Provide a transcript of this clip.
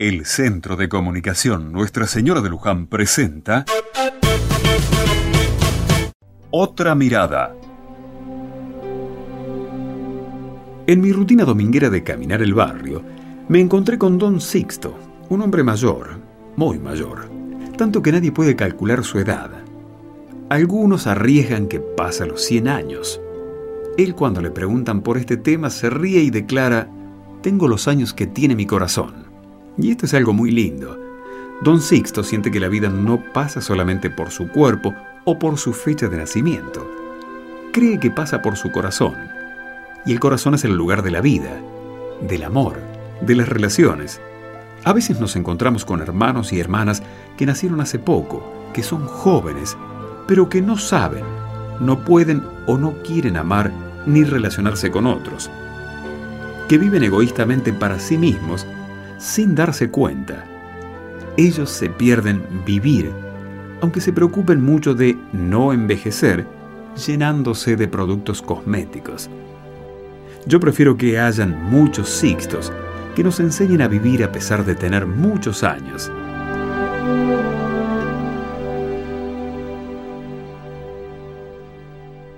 El Centro de Comunicación Nuestra Señora de Luján presenta Otra Mirada. En mi rutina dominguera de caminar el barrio, me encontré con Don Sixto, un hombre mayor, muy mayor, tanto que nadie puede calcular su edad. Algunos arriesgan que pasa los 100 años. Él cuando le preguntan por este tema se ríe y declara, tengo los años que tiene mi corazón. Y esto es algo muy lindo. Don Sixto siente que la vida no pasa solamente por su cuerpo o por su fecha de nacimiento. Cree que pasa por su corazón. Y el corazón es el lugar de la vida, del amor, de las relaciones. A veces nos encontramos con hermanos y hermanas que nacieron hace poco, que son jóvenes, pero que no saben, no pueden o no quieren amar ni relacionarse con otros que viven egoístamente para sí mismos sin darse cuenta. Ellos se pierden vivir, aunque se preocupen mucho de no envejecer, llenándose de productos cosméticos. Yo prefiero que hayan muchos sixtos que nos enseñen a vivir a pesar de tener muchos años.